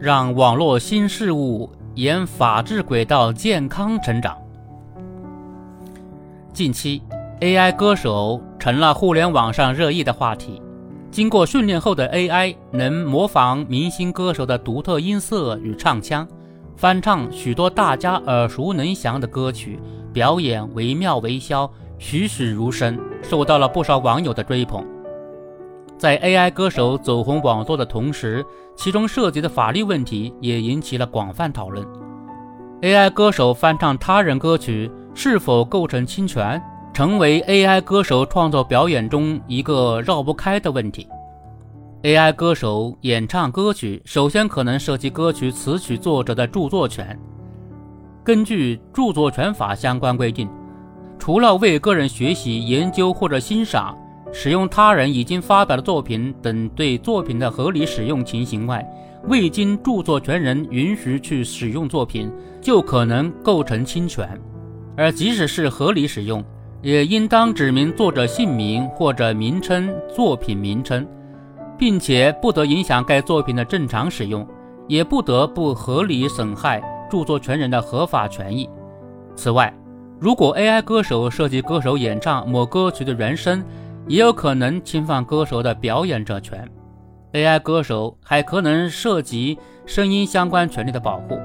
让网络新事物沿法治轨道健康成长。近期，AI 歌手成了互联网上热议的话题。经过训练后的 AI 能模仿明星歌手的独特音色与唱腔，翻唱许多大家耳熟能详的歌曲，表演惟妙惟肖、栩栩如生，受到了不少网友的追捧。在 AI 歌手走红网络的同时，其中涉及的法律问题也引起了广泛讨论。AI 歌手翻唱他人歌曲是否构成侵权，成为 AI 歌手创作表演中一个绕不开的问题。AI 歌手演唱歌曲，首先可能涉及歌曲词曲作者的著作权。根据著作权法相关规定，除了为个人学习、研究或者欣赏，使用他人已经发表的作品等对作品的合理使用情形外，未经著作权人允许去使用作品，就可能构成侵权。而即使是合理使用，也应当指明作者姓名或者名称、作品名称，并且不得影响该作品的正常使用，也不得不合理损害著作权人的合法权益。此外，如果 AI 歌手涉及歌手演唱某歌曲的原声，也有可能侵犯歌手的表演者权，AI 歌手还可能涉及声音相关权利的保护。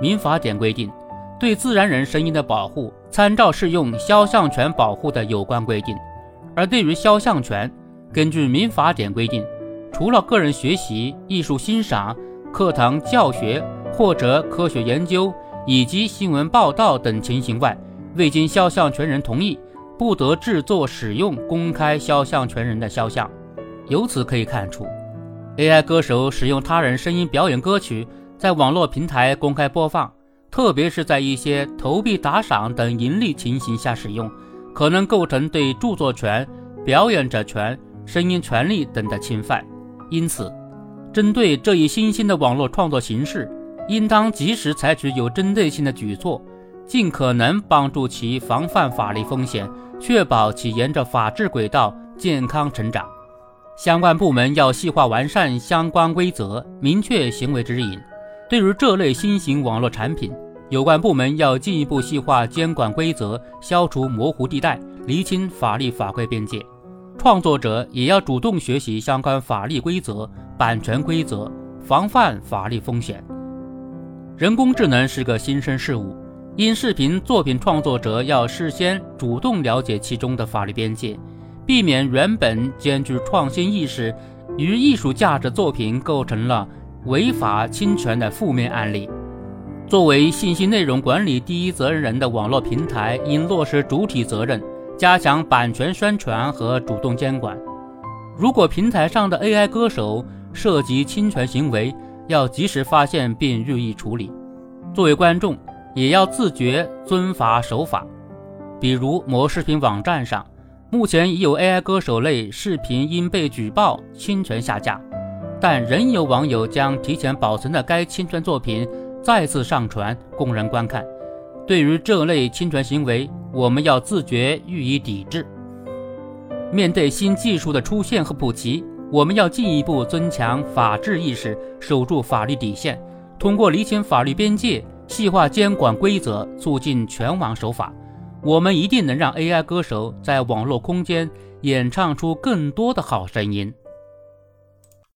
民法典规定，对自然人声音的保护，参照适用肖像权保护的有关规定。而对于肖像权，根据民法典规定，除了个人学习、艺术欣赏、课堂教学或者科学研究以及新闻报道等情形外，未经肖像权人同意。不得制作、使用、公开肖像权人的肖像。由此可以看出，AI 歌手使用他人声音表演歌曲，在网络平台公开播放，特别是在一些投币打赏等盈利情形下使用，可能构成对著作权、表演者权、声音权利等的侵犯。因此，针对这一新兴的网络创作形式，应当及时采取有针对性的举措，尽可能帮助其防范法律风险。确保其沿着法治轨道健康成长，相关部门要细化完善相关规则，明确行为指引。对于这类新型网络产品，有关部门要进一步细化监管规则，消除模糊地带，厘清法律法规边界。创作者也要主动学习相关法律规则、版权规则，防范法律风险。人工智能是个新生事物。音视频作品创作者要事先主动了解其中的法律边界，避免原本兼具创新意识与艺术价值作品构成了违法侵权的负面案例。作为信息内容管理第一责任人的网络平台，应落实主体责任，加强版权宣传和主动监管。如果平台上的 AI 歌手涉及侵权行为，要及时发现并予以处理。作为观众，也要自觉遵法守法，比如某视频网站上，目前已有 AI 歌手类视频因被举报侵权下架，但仍有网友将提前保存的该侵权作品再次上传供人观看。对于这类侵权行为，我们要自觉予以抵制。面对新技术的出现和普及，我们要进一步增强法治意识，守住法律底线，通过厘清法律边界。细化监管规则，促进全网守法，我们一定能让 AI 歌手在网络空间演唱出更多的好声音。